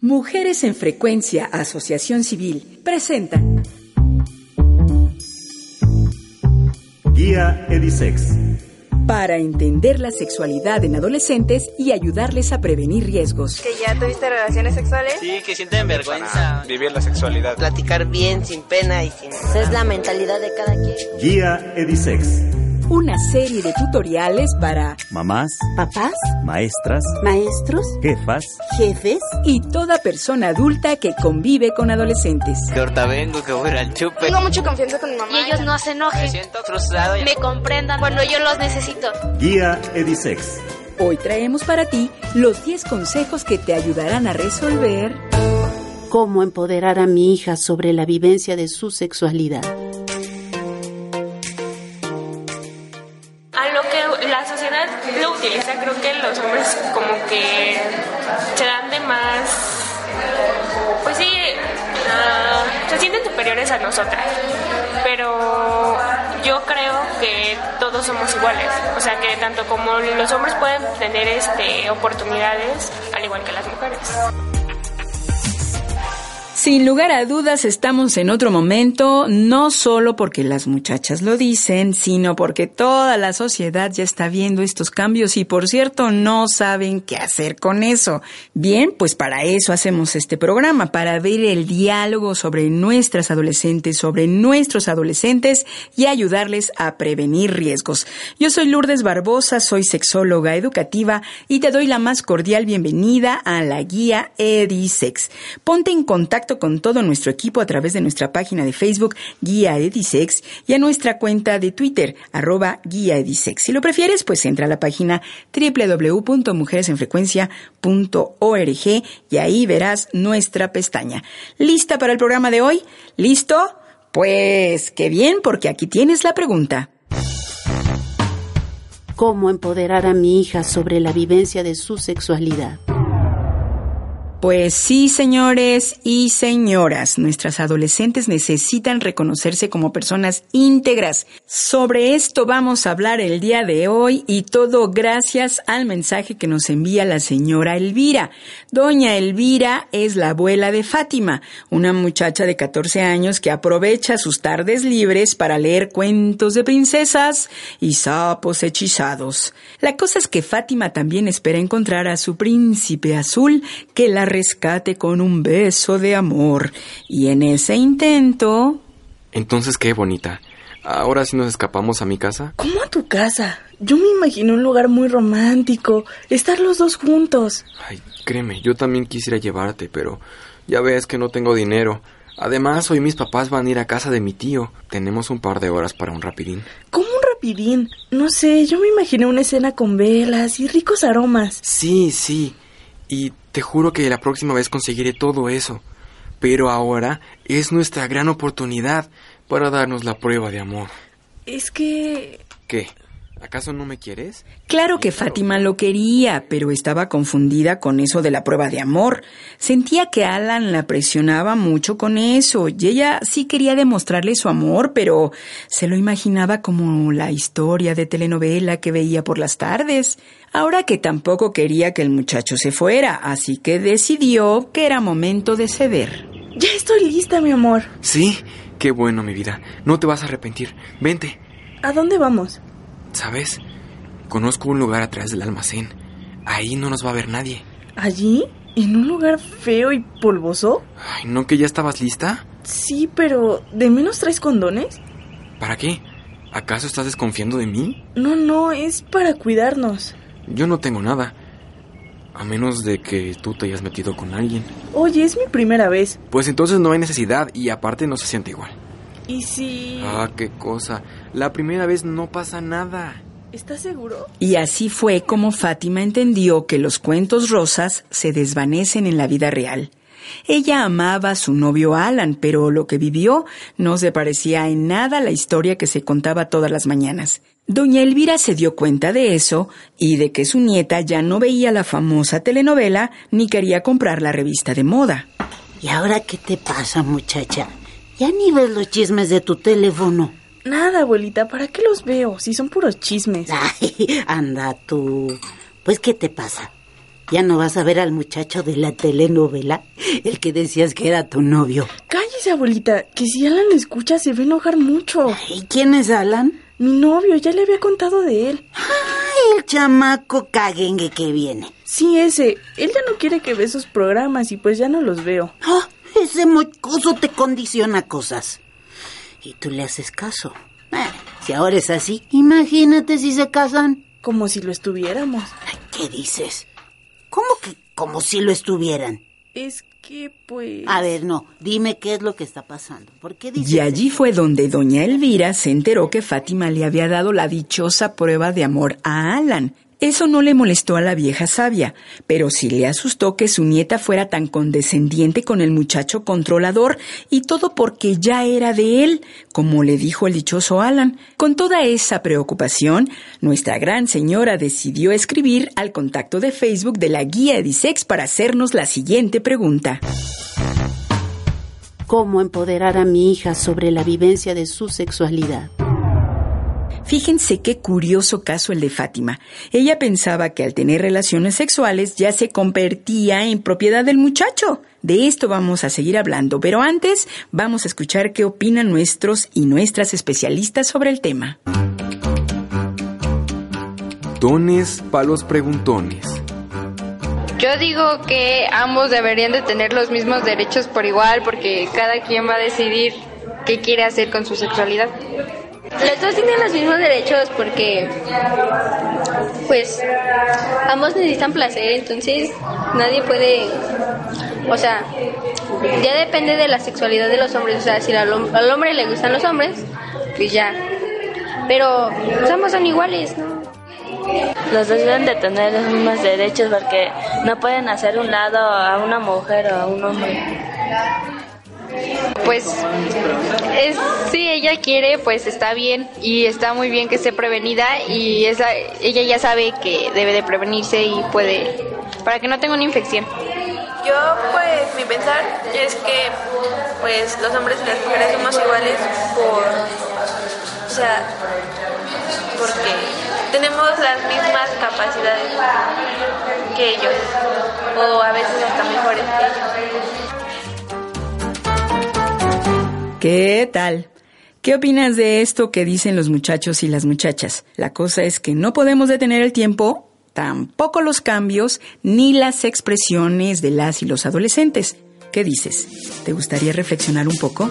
Mujeres en Frecuencia Asociación Civil presenta Guía Edisex. Para entender la sexualidad en adolescentes y ayudarles a prevenir riesgos. ¿Que ya tuviste relaciones sexuales? Sí, que sienten vergüenza. Vivir la sexualidad. Platicar bien, sin pena y sin... Esa es la mentalidad de cada quien. Guía Edisex una serie de tutoriales para mamás, papás, maestras, maestros, jefas, jefes y toda persona adulta que convive con adolescentes. Que ahorita vengo, que voy al chupe. Tengo mucha confianza con mi mamá. Y ellos no se enojen. Me siento frustrado. Me comprendan cuando yo los necesito. Guía Edisex. Hoy traemos para ti los 10 consejos que te ayudarán a resolver cómo empoderar a mi hija sobre la vivencia de su sexualidad. A nosotras, pero yo creo que todos somos iguales, o sea que tanto como los hombres pueden tener este oportunidades, al igual que las mujeres. Sin lugar a dudas estamos en otro momento, no solo porque las muchachas lo dicen, sino porque toda la sociedad ya está viendo estos cambios y por cierto no saben qué hacer con eso. Bien, pues para eso hacemos este programa, para ver el diálogo sobre nuestras adolescentes, sobre nuestros adolescentes y ayudarles a prevenir riesgos. Yo soy Lourdes Barbosa, soy sexóloga educativa y te doy la más cordial bienvenida a la guía Edisex. Ponte en contacto con todo nuestro equipo a través de nuestra página de Facebook Guía Edisex y a nuestra cuenta de Twitter arroba Guía Edisex. Si lo prefieres, pues entra a la página www.mujeresenfrecuencia.org y ahí verás nuestra pestaña. ¿Lista para el programa de hoy? ¿Listo? Pues qué bien, porque aquí tienes la pregunta. ¿Cómo empoderar a mi hija sobre la vivencia de su sexualidad? Pues sí, señores y señoras, nuestras adolescentes necesitan reconocerse como personas íntegras. Sobre esto vamos a hablar el día de hoy y todo gracias al mensaje que nos envía la señora Elvira. Doña Elvira es la abuela de Fátima, una muchacha de 14 años que aprovecha sus tardes libres para leer cuentos de princesas y sapos hechizados. La cosa es que Fátima también espera encontrar a su príncipe azul que la rescate con un beso de amor. Y en ese intento... Entonces, qué bonita. Ahora sí nos escapamos a mi casa. ¿Cómo a tu casa? Yo me imaginé un lugar muy romántico, estar los dos juntos. Ay, créeme, yo también quisiera llevarte, pero ya ves que no tengo dinero. Además, hoy mis papás van a ir a casa de mi tío. Tenemos un par de horas para un rapidín. ¿Cómo un rapidín? No sé, yo me imaginé una escena con velas y ricos aromas. Sí, sí. Y te juro que la próxima vez conseguiré todo eso. Pero ahora es nuestra gran oportunidad para darnos la prueba de amor. Es que... ¿Qué? ¿Acaso no me quieres? Claro que Fátima lo quería, pero estaba confundida con eso de la prueba de amor. Sentía que Alan la presionaba mucho con eso, y ella sí quería demostrarle su amor, pero se lo imaginaba como la historia de telenovela que veía por las tardes. Ahora que tampoco quería que el muchacho se fuera, así que decidió que era momento de ceder. Ya estoy lista, mi amor. Sí, qué bueno, mi vida. No te vas a arrepentir. Vente. ¿A dónde vamos? ¿Sabes? Conozco un lugar atrás del almacén. Ahí no nos va a ver nadie. ¿Allí? ¿En un lugar feo y polvoso? Ay, ¿no que ya estabas lista? Sí, pero ¿de menos traes condones? ¿Para qué? ¿Acaso estás desconfiando de mí? No, no, es para cuidarnos. Yo no tengo nada. A menos de que tú te hayas metido con alguien. Oye, es mi primera vez. Pues entonces no hay necesidad y aparte no se siente igual. ¿Y si...? Ah, qué cosa. La primera vez no pasa nada. ¿Estás seguro? Y así fue como Fátima entendió que los cuentos rosas se desvanecen en la vida real. Ella amaba a su novio Alan, pero lo que vivió no se parecía en nada a la historia que se contaba todas las mañanas. Doña Elvira se dio cuenta de eso y de que su nieta ya no veía la famosa telenovela ni quería comprar la revista de moda. ¿Y ahora qué te pasa, muchacha? Ya ni ves los chismes de tu teléfono. Nada, abuelita, ¿para qué los veo? Si son puros chismes. Ay, anda tú. Pues, ¿qué te pasa? ¿Ya no vas a ver al muchacho de la telenovela? El que decías que era tu novio. Cállese, abuelita, que si Alan lo escucha se va a enojar mucho. ¿Y quién es Alan? Mi novio, ya le había contado de él. Ay, el chamaco caguengue que viene. Sí, ese. Él ya no quiere que ve sus programas y pues ya no los veo. Ah, ese mocoso te condiciona cosas. Y tú le haces caso. Ah, si ahora es así, imagínate si se casan. Como si lo estuviéramos. ¿Qué dices? ¿Cómo que como si lo estuvieran? Es que, pues... A ver, no, dime qué es lo que está pasando. ¿Por qué dices Y allí fue donde doña Elvira se enteró que Fátima le había dado la dichosa prueba de amor a Alan. Eso no le molestó a la vieja sabia, pero sí le asustó que su nieta fuera tan condescendiente con el muchacho controlador y todo porque ya era de él, como le dijo el dichoso Alan. Con toda esa preocupación, nuestra gran señora decidió escribir al contacto de Facebook de la guía Edisex para hacernos la siguiente pregunta. ¿Cómo empoderar a mi hija sobre la vivencia de su sexualidad? Fíjense qué curioso caso el de Fátima. Ella pensaba que al tener relaciones sexuales ya se convertía en propiedad del muchacho. De esto vamos a seguir hablando, pero antes vamos a escuchar qué opinan nuestros y nuestras especialistas sobre el tema. Dones para los preguntones. Yo digo que ambos deberían de tener los mismos derechos por igual porque cada quien va a decidir qué quiere hacer con su sexualidad. Los dos tienen los mismos derechos porque, pues, ambos necesitan placer, entonces nadie puede, o sea, ya depende de la sexualidad de los hombres, o sea, si al, hom- al hombre le gustan los hombres, pues ya. Pero pues, ambos son iguales, ¿no? Los dos deben de tener los mismos derechos porque no pueden hacer un lado a una mujer o a un hombre. Pues es, si ella quiere, pues está bien y está muy bien que esté prevenida y ella ya sabe que debe de prevenirse y puede, para que no tenga una infección. Yo, pues, mi pensar es que, pues, los hombres y las mujeres somos iguales o sea, porque tenemos las mismas capacidades que ellos, o a veces hasta mejores ¿Qué tal? ¿Qué opinas de esto que dicen los muchachos y las muchachas? La cosa es que no podemos detener el tiempo, tampoco los cambios, ni las expresiones de las y los adolescentes. ¿Qué dices? ¿Te gustaría reflexionar un poco?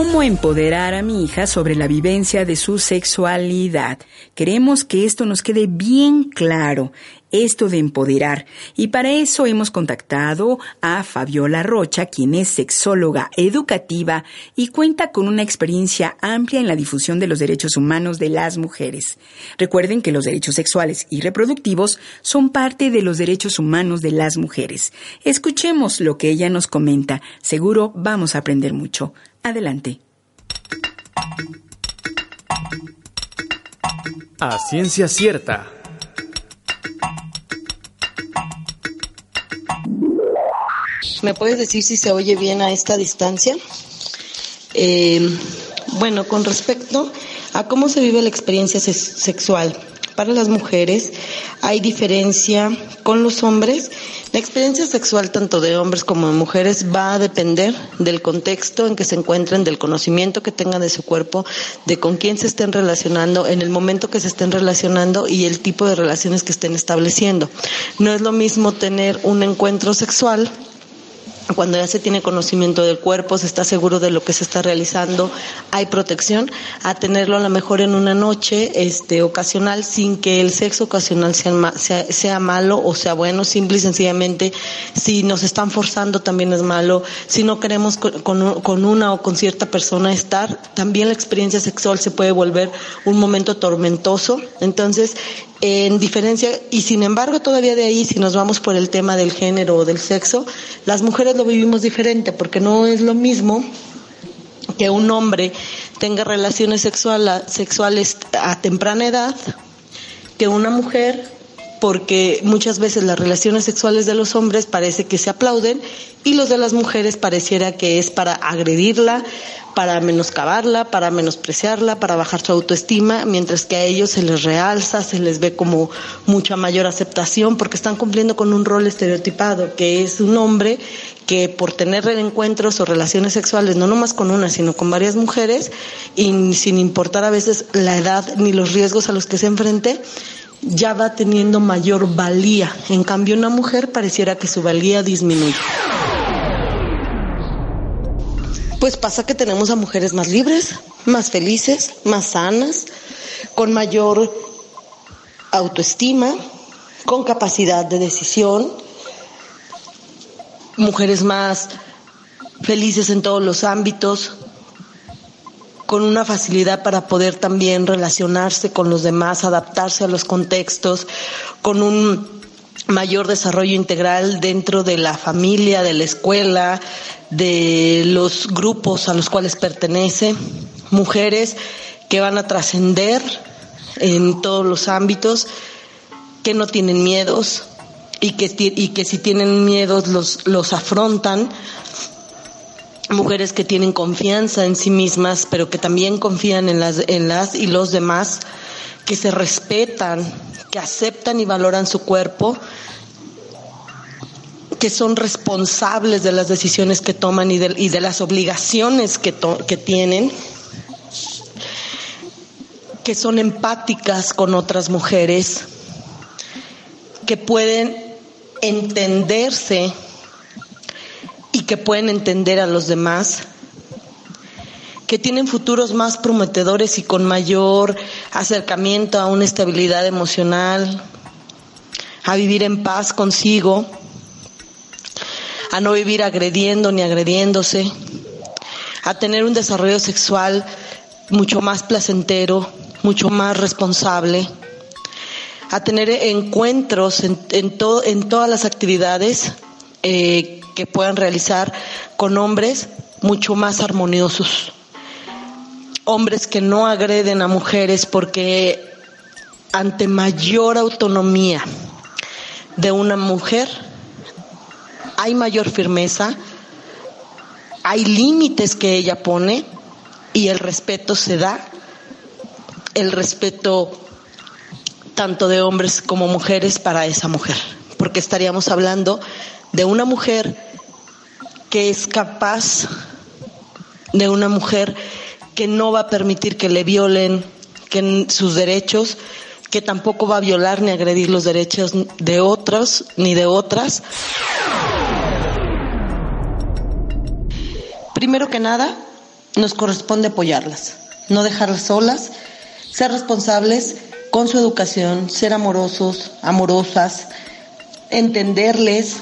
¿Cómo empoderar a mi hija sobre la vivencia de su sexualidad? Queremos que esto nos quede bien claro, esto de empoderar. Y para eso hemos contactado a Fabiola Rocha, quien es sexóloga educativa y cuenta con una experiencia amplia en la difusión de los derechos humanos de las mujeres. Recuerden que los derechos sexuales y reproductivos son parte de los derechos humanos de las mujeres. Escuchemos lo que ella nos comenta. Seguro vamos a aprender mucho. Adelante. A ciencia cierta. ¿Me puedes decir si se oye bien a esta distancia? Eh, bueno, con respecto a cómo se vive la experiencia se- sexual para las mujeres, hay diferencia con los hombres. La experiencia sexual tanto de hombres como de mujeres va a depender del contexto en que se encuentren, del conocimiento que tengan de su cuerpo, de con quién se estén relacionando, en el momento que se estén relacionando y el tipo de relaciones que estén estableciendo. No es lo mismo tener un encuentro sexual cuando ya se tiene conocimiento del cuerpo, se está seguro de lo que se está realizando, hay protección, a tenerlo a lo mejor en una noche este, ocasional sin que el sexo ocasional sea, sea, malo o sea bueno, simple y sencillamente, si nos están forzando también es malo, si no queremos con, con, con una o con cierta persona estar, también la experiencia sexual se puede volver un momento tormentoso, entonces en diferencia, y sin embargo todavía de ahí, si nos vamos por el tema del género o del sexo, las mujeres lo vivimos diferente, porque no es lo mismo que un hombre tenga relaciones sexual, sexuales a temprana edad que una mujer, porque muchas veces las relaciones sexuales de los hombres parece que se aplauden y los de las mujeres pareciera que es para agredirla, para menoscabarla, para menospreciarla, para bajar su autoestima, mientras que a ellos se les realza, se les ve como mucha mayor aceptación porque están cumpliendo con un rol estereotipado, que es un hombre que por tener encuentros o relaciones sexuales, no nomás con una, sino con varias mujeres, y sin importar a veces la edad ni los riesgos a los que se enfrente, ya va teniendo mayor valía. En cambio, una mujer pareciera que su valía disminuye. Pues pasa que tenemos a mujeres más libres, más felices, más sanas, con mayor autoestima, con capacidad de decisión, mujeres más felices en todos los ámbitos, con una facilidad para poder también relacionarse con los demás, adaptarse a los contextos, con un mayor desarrollo integral dentro de la familia, de la escuela, de los grupos a los cuales pertenece, mujeres que van a trascender en todos los ámbitos, que no tienen miedos y que, y que si tienen miedos los, los afrontan, mujeres que tienen confianza en sí mismas, pero que también confían en las, en las y los demás, que se respetan, que aceptan y valoran su cuerpo, que son responsables de las decisiones que toman y de, y de las obligaciones que, que tienen, que son empáticas con otras mujeres, que pueden entenderse y que pueden entender a los demás, que tienen futuros más prometedores y con mayor acercamiento a una estabilidad emocional, a vivir en paz consigo, a no vivir agrediendo ni agrediéndose, a tener un desarrollo sexual mucho más placentero, mucho más responsable, a tener encuentros en, en, to, en todas las actividades eh, que puedan realizar con hombres mucho más armoniosos. Hombres que no agreden a mujeres porque ante mayor autonomía de una mujer, hay mayor firmeza, hay límites que ella pone y el respeto se da, el respeto tanto de hombres como mujeres para esa mujer, porque estaríamos hablando de una mujer que es capaz, de una mujer que no va a permitir que le violen que sus derechos, que tampoco va a violar ni agredir los derechos de otros ni de otras. Primero que nada, nos corresponde apoyarlas, no dejarlas solas, ser responsables con su educación, ser amorosos, amorosas, entenderles,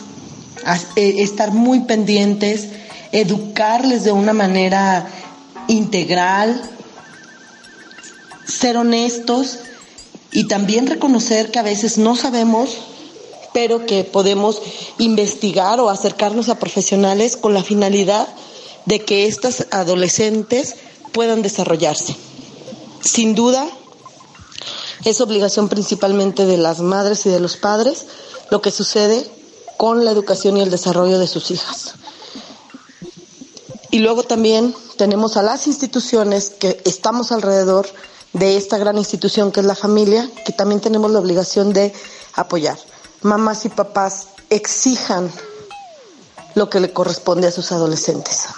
estar muy pendientes, educarles de una manera integral, ser honestos y también reconocer que a veces no sabemos, pero que podemos investigar o acercarnos a profesionales con la finalidad de que estas adolescentes puedan desarrollarse. Sin duda, es obligación principalmente de las madres y de los padres lo que sucede con la educación y el desarrollo de sus hijas. Y luego también tenemos a las instituciones que estamos alrededor de esta gran institución que es la familia, que también tenemos la obligación de apoyar. Mamás y papás exijan lo que le corresponde a sus adolescentes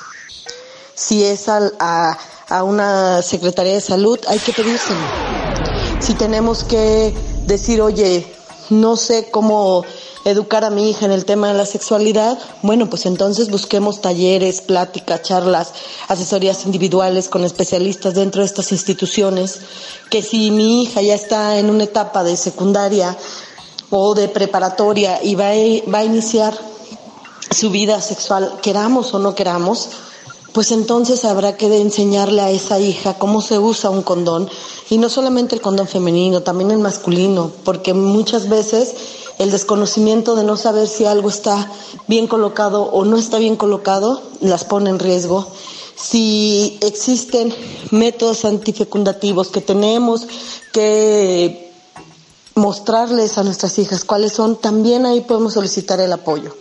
si es a, una Secretaría de Salud, hay que pedírselo. Si tenemos que decir, oye, no sé cómo educar a mi hija en el tema de la sexualidad, bueno, pues entonces busquemos talleres, pláticas, charlas, asesorías individuales con especialistas dentro de estas instituciones, que si mi hija ya está en una etapa de secundaria o de preparatoria y va va a iniciar su vida sexual, queramos o no queramos, pues entonces habrá que enseñarle a esa hija cómo se usa un condón y no solamente el condón femenino, también el masculino, porque muchas veces el desconocimiento de no saber si algo está bien colocado o no está bien colocado las pone en riesgo. Si existen métodos antifecundativos que tenemos que mostrarles a nuestras hijas cuáles son, también ahí podemos solicitar el apoyo.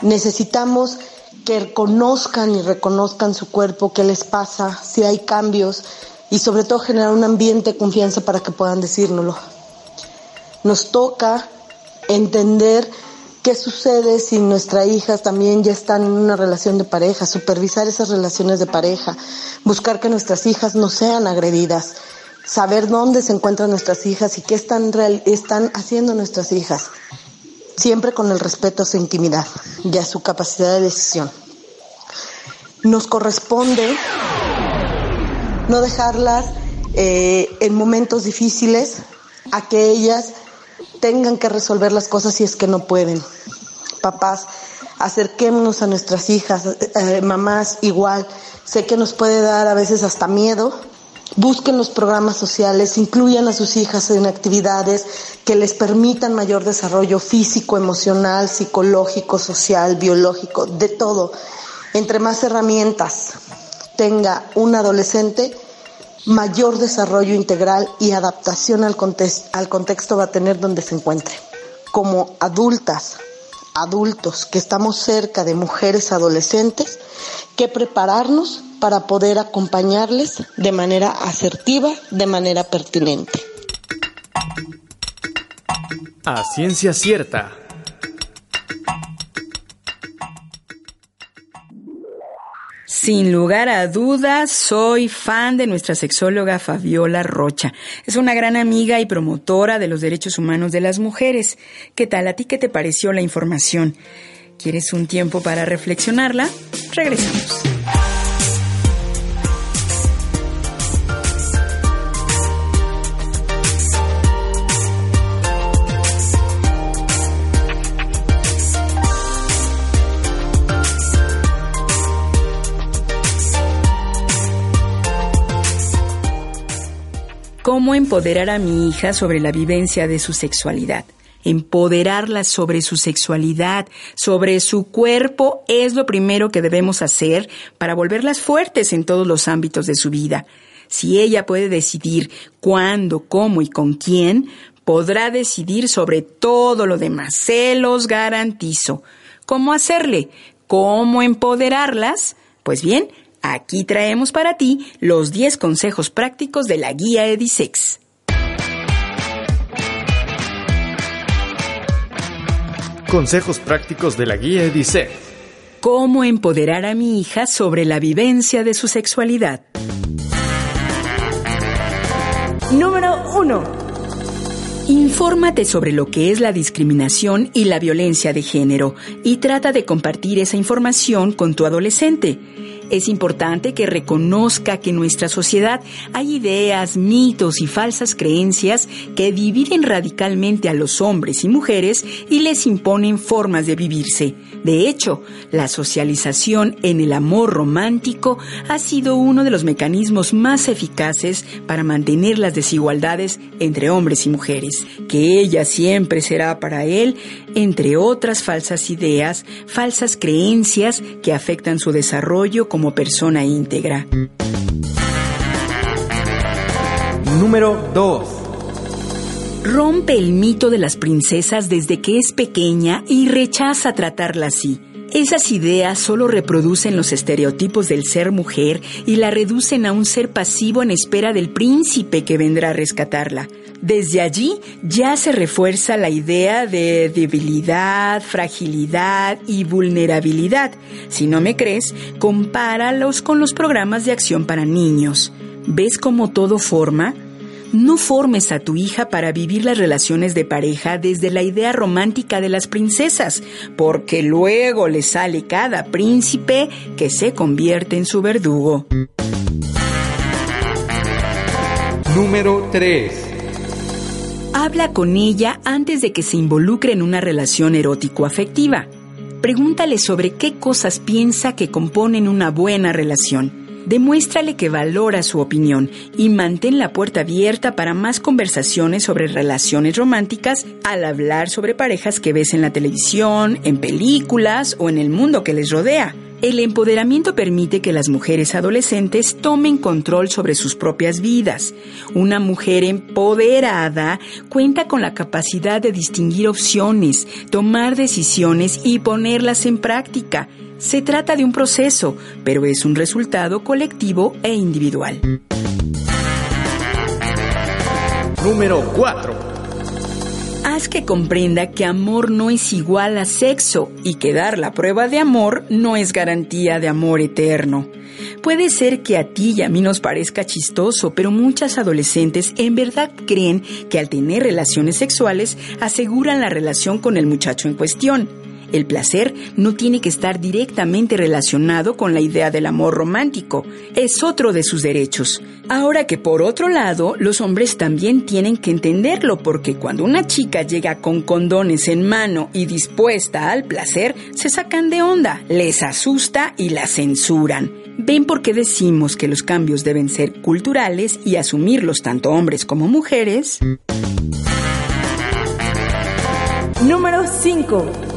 Necesitamos que conozcan y reconozcan su cuerpo, qué les pasa, si hay cambios y sobre todo generar un ambiente de confianza para que puedan decírnoslo. Nos toca entender qué sucede si nuestras hijas también ya están en una relación de pareja, supervisar esas relaciones de pareja, buscar que nuestras hijas no sean agredidas, saber dónde se encuentran nuestras hijas y qué están, están haciendo nuestras hijas siempre con el respeto a su intimidad y a su capacidad de decisión. Nos corresponde no dejarlas eh, en momentos difíciles a que ellas tengan que resolver las cosas si es que no pueden. Papás, acerquémonos a nuestras hijas, eh, mamás igual. Sé que nos puede dar a veces hasta miedo, Busquen los programas sociales, incluyan a sus hijas en actividades que les permitan mayor desarrollo físico, emocional, psicológico, social, biológico, de todo. Entre más herramientas tenga un adolescente, mayor desarrollo integral y adaptación al, al contexto va a tener donde se encuentre. Como adultas, adultos que estamos cerca de mujeres adolescentes, que prepararnos para poder acompañarles de manera asertiva, de manera pertinente. A ciencia cierta. Sin lugar a dudas, soy fan de nuestra sexóloga Fabiola Rocha. Es una gran amiga y promotora de los derechos humanos de las mujeres. ¿Qué tal? ¿A ti qué te pareció la información? ¿Quieres un tiempo para reflexionarla? Regresamos. Cómo empoderar a mi hija sobre la vivencia de su sexualidad. Empoderarla sobre su sexualidad, sobre su cuerpo, es lo primero que debemos hacer para volverlas fuertes en todos los ámbitos de su vida. Si ella puede decidir cuándo, cómo y con quién, podrá decidir sobre todo lo demás. Se los garantizo. ¿Cómo hacerle? ¿Cómo empoderarlas? Pues bien, Aquí traemos para ti los 10 consejos prácticos de la guía Edisex. Consejos prácticos de la guía Edisex. Cómo empoderar a mi hija sobre la vivencia de su sexualidad. Número 1. Infórmate sobre lo que es la discriminación y la violencia de género y trata de compartir esa información con tu adolescente. Es importante que reconozca que en nuestra sociedad hay ideas, mitos y falsas creencias que dividen radicalmente a los hombres y mujeres y les imponen formas de vivirse. De hecho, la socialización en el amor romántico ha sido uno de los mecanismos más eficaces para mantener las desigualdades entre hombres y mujeres, que ella siempre será para él, entre otras falsas ideas, falsas creencias que afectan su desarrollo como persona íntegra. Número 2. Rompe el mito de las princesas desde que es pequeña y rechaza tratarla así. Esas ideas solo reproducen los estereotipos del ser mujer y la reducen a un ser pasivo en espera del príncipe que vendrá a rescatarla. Desde allí ya se refuerza la idea de debilidad, fragilidad y vulnerabilidad. Si no me crees, compáralos con los programas de acción para niños. ¿Ves cómo todo forma? No formes a tu hija para vivir las relaciones de pareja desde la idea romántica de las princesas, porque luego le sale cada príncipe que se convierte en su verdugo. Número 3. Habla con ella antes de que se involucre en una relación erótico-afectiva. Pregúntale sobre qué cosas piensa que componen una buena relación. Demuéstrale que valora su opinión y mantén la puerta abierta para más conversaciones sobre relaciones románticas al hablar sobre parejas que ves en la televisión, en películas o en el mundo que les rodea. El empoderamiento permite que las mujeres adolescentes tomen control sobre sus propias vidas. Una mujer empoderada cuenta con la capacidad de distinguir opciones, tomar decisiones y ponerlas en práctica. Se trata de un proceso, pero es un resultado colectivo e individual. Número 4. Haz que comprenda que amor no es igual a sexo y que dar la prueba de amor no es garantía de amor eterno. Puede ser que a ti y a mí nos parezca chistoso, pero muchas adolescentes en verdad creen que al tener relaciones sexuales aseguran la relación con el muchacho en cuestión. El placer no tiene que estar directamente relacionado con la idea del amor romántico, es otro de sus derechos. Ahora que por otro lado, los hombres también tienen que entenderlo porque cuando una chica llega con condones en mano y dispuesta al placer, se sacan de onda, les asusta y la censuran. ¿Ven por qué decimos que los cambios deben ser culturales y asumirlos tanto hombres como mujeres? Número 5.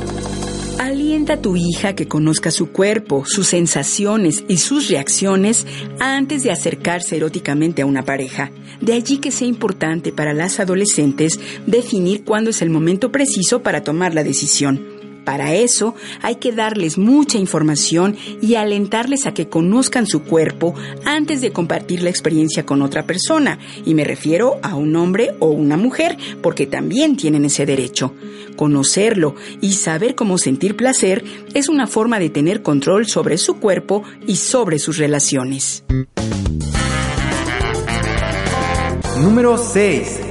Alienta a tu hija que conozca su cuerpo, sus sensaciones y sus reacciones antes de acercarse eróticamente a una pareja. De allí que sea importante para las adolescentes definir cuándo es el momento preciso para tomar la decisión. Para eso hay que darles mucha información y alentarles a que conozcan su cuerpo antes de compartir la experiencia con otra persona. Y me refiero a un hombre o una mujer, porque también tienen ese derecho. Conocerlo y saber cómo sentir placer es una forma de tener control sobre su cuerpo y sobre sus relaciones. Número 6.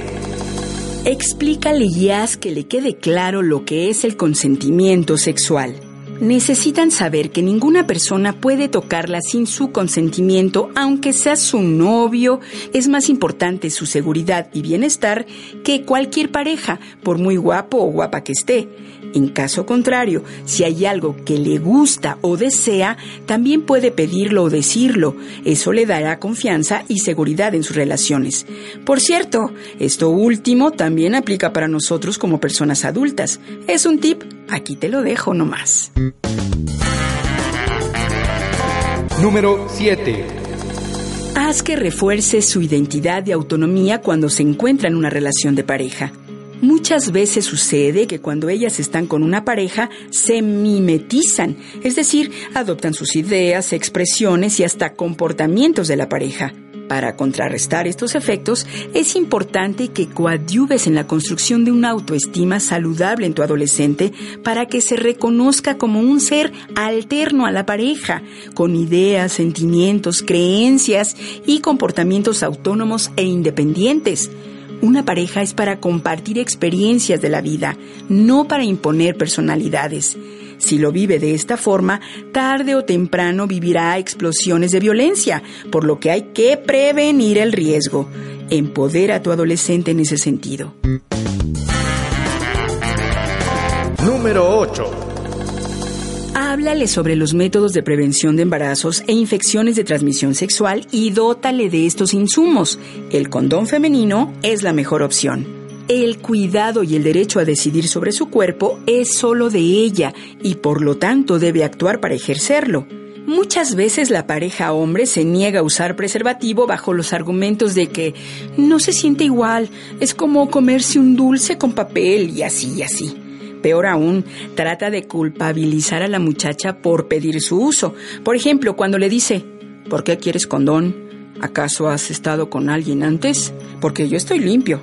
Explícale y haz que le quede claro lo que es el consentimiento sexual. Necesitan saber que ninguna persona puede tocarla sin su consentimiento, aunque sea su novio. Es más importante su seguridad y bienestar que cualquier pareja, por muy guapo o guapa que esté. En caso contrario, si hay algo que le gusta o desea, también puede pedirlo o decirlo. Eso le dará confianza y seguridad en sus relaciones. Por cierto, esto último también aplica para nosotros como personas adultas. Es un tip, aquí te lo dejo nomás. Número 7. Haz que refuerce su identidad y autonomía cuando se encuentra en una relación de pareja. Muchas veces sucede que cuando ellas están con una pareja se mimetizan, es decir, adoptan sus ideas, expresiones y hasta comportamientos de la pareja. Para contrarrestar estos efectos, es importante que coadyuves en la construcción de una autoestima saludable en tu adolescente para que se reconozca como un ser alterno a la pareja, con ideas, sentimientos, creencias y comportamientos autónomos e independientes. Una pareja es para compartir experiencias de la vida, no para imponer personalidades. Si lo vive de esta forma, tarde o temprano vivirá explosiones de violencia, por lo que hay que prevenir el riesgo. Empodera a tu adolescente en ese sentido. Número 8. Háblale sobre los métodos de prevención de embarazos e infecciones de transmisión sexual y dótale de estos insumos. El condón femenino es la mejor opción. El cuidado y el derecho a decidir sobre su cuerpo es solo de ella y por lo tanto debe actuar para ejercerlo. Muchas veces la pareja hombre se niega a usar preservativo bajo los argumentos de que no se siente igual, es como comerse un dulce con papel y así y así. Peor aún, trata de culpabilizar a la muchacha por pedir su uso. Por ejemplo, cuando le dice, ¿por qué quieres condón? ¿Acaso has estado con alguien antes? Porque yo estoy limpio.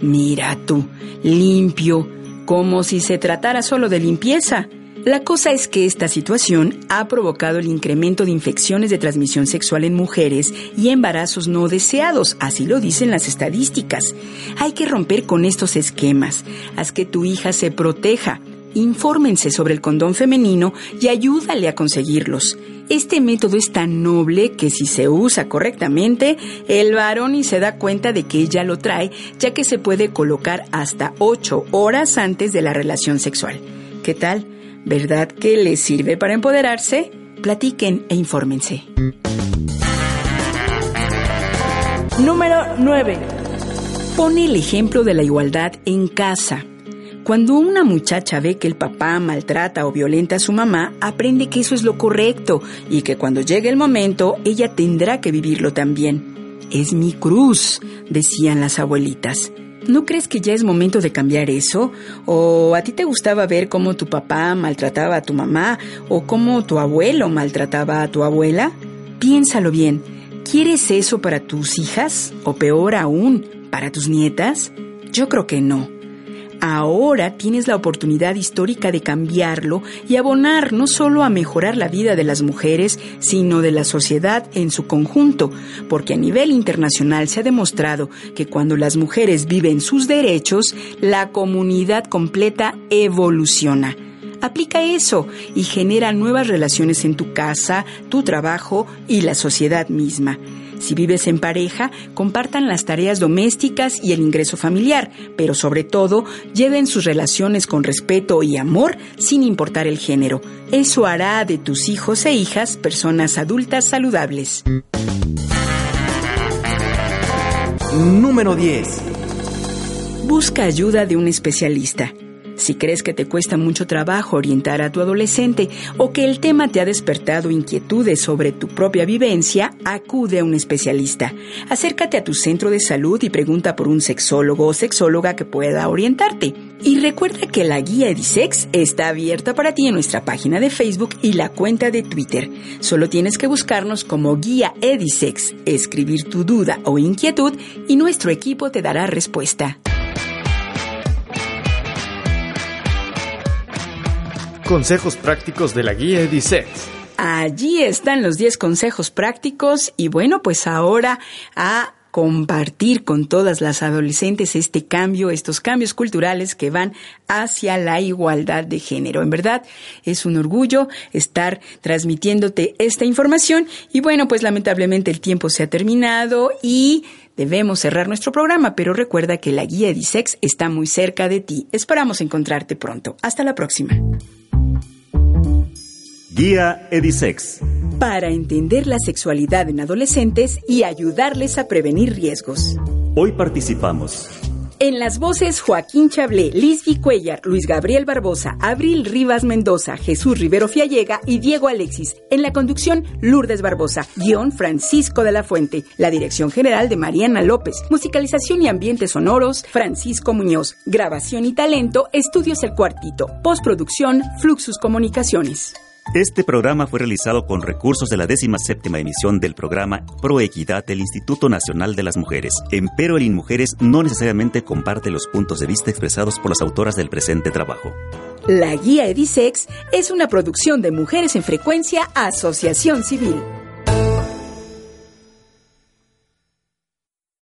Mira tú, limpio, como si se tratara solo de limpieza. La cosa es que esta situación ha provocado el incremento de infecciones de transmisión sexual en mujeres y embarazos no deseados, así lo dicen las estadísticas. Hay que romper con estos esquemas. Haz que tu hija se proteja. Infórmense sobre el condón femenino y ayúdale a conseguirlos. Este método es tan noble que si se usa correctamente, el varón y se da cuenta de que ella lo trae, ya que se puede colocar hasta 8 horas antes de la relación sexual. ¿Qué tal? ¿Verdad que les sirve para empoderarse? Platiquen e infórmense. Número 9. Pone el ejemplo de la igualdad en casa. Cuando una muchacha ve que el papá maltrata o violenta a su mamá, aprende que eso es lo correcto y que cuando llegue el momento ella tendrá que vivirlo también. Es mi cruz, decían las abuelitas. ¿No crees que ya es momento de cambiar eso? ¿O a ti te gustaba ver cómo tu papá maltrataba a tu mamá o cómo tu abuelo maltrataba a tu abuela? Piénsalo bien. ¿Quieres eso para tus hijas? ¿O peor aún, para tus nietas? Yo creo que no. Ahora tienes la oportunidad histórica de cambiarlo y abonar no solo a mejorar la vida de las mujeres, sino de la sociedad en su conjunto, porque a nivel internacional se ha demostrado que cuando las mujeres viven sus derechos, la comunidad completa evoluciona. Aplica eso y genera nuevas relaciones en tu casa, tu trabajo y la sociedad misma. Si vives en pareja, compartan las tareas domésticas y el ingreso familiar, pero sobre todo lleven sus relaciones con respeto y amor sin importar el género. Eso hará de tus hijos e hijas personas adultas saludables. Número 10. Busca ayuda de un especialista. Si crees que te cuesta mucho trabajo orientar a tu adolescente o que el tema te ha despertado inquietudes sobre tu propia vivencia, acude a un especialista. Acércate a tu centro de salud y pregunta por un sexólogo o sexóloga que pueda orientarte. Y recuerda que la guía Edisex está abierta para ti en nuestra página de Facebook y la cuenta de Twitter. Solo tienes que buscarnos como guía Edisex, escribir tu duda o inquietud y nuestro equipo te dará respuesta. Consejos prácticos de la guía Edisex. Allí están los 10 consejos prácticos y bueno, pues ahora a compartir con todas las adolescentes este cambio, estos cambios culturales que van hacia la igualdad de género. En verdad, es un orgullo estar transmitiéndote esta información y bueno, pues lamentablemente el tiempo se ha terminado y debemos cerrar nuestro programa, pero recuerda que la guía Edisex está muy cerca de ti. Esperamos encontrarte pronto. Hasta la próxima. Guía Edisex. Para entender la sexualidad en adolescentes y ayudarles a prevenir riesgos. Hoy participamos. En las voces Joaquín Chablé, Lisby Cuellar, Luis Gabriel Barbosa, Abril Rivas Mendoza, Jesús Rivero Fiallega y Diego Alexis. En la conducción Lourdes Barbosa, guion Francisco de la Fuente. La dirección general de Mariana López. Musicalización y ambientes sonoros Francisco Muñoz. Grabación y talento Estudios El Cuartito. Postproducción Fluxus Comunicaciones. Este programa fue realizado con recursos de la 17 emisión del programa Pro Equidad del Instituto Nacional de las Mujeres. Empero el InMujeres no necesariamente comparte los puntos de vista expresados por las autoras del presente trabajo. La guía Edisex es una producción de Mujeres en Frecuencia Asociación Civil.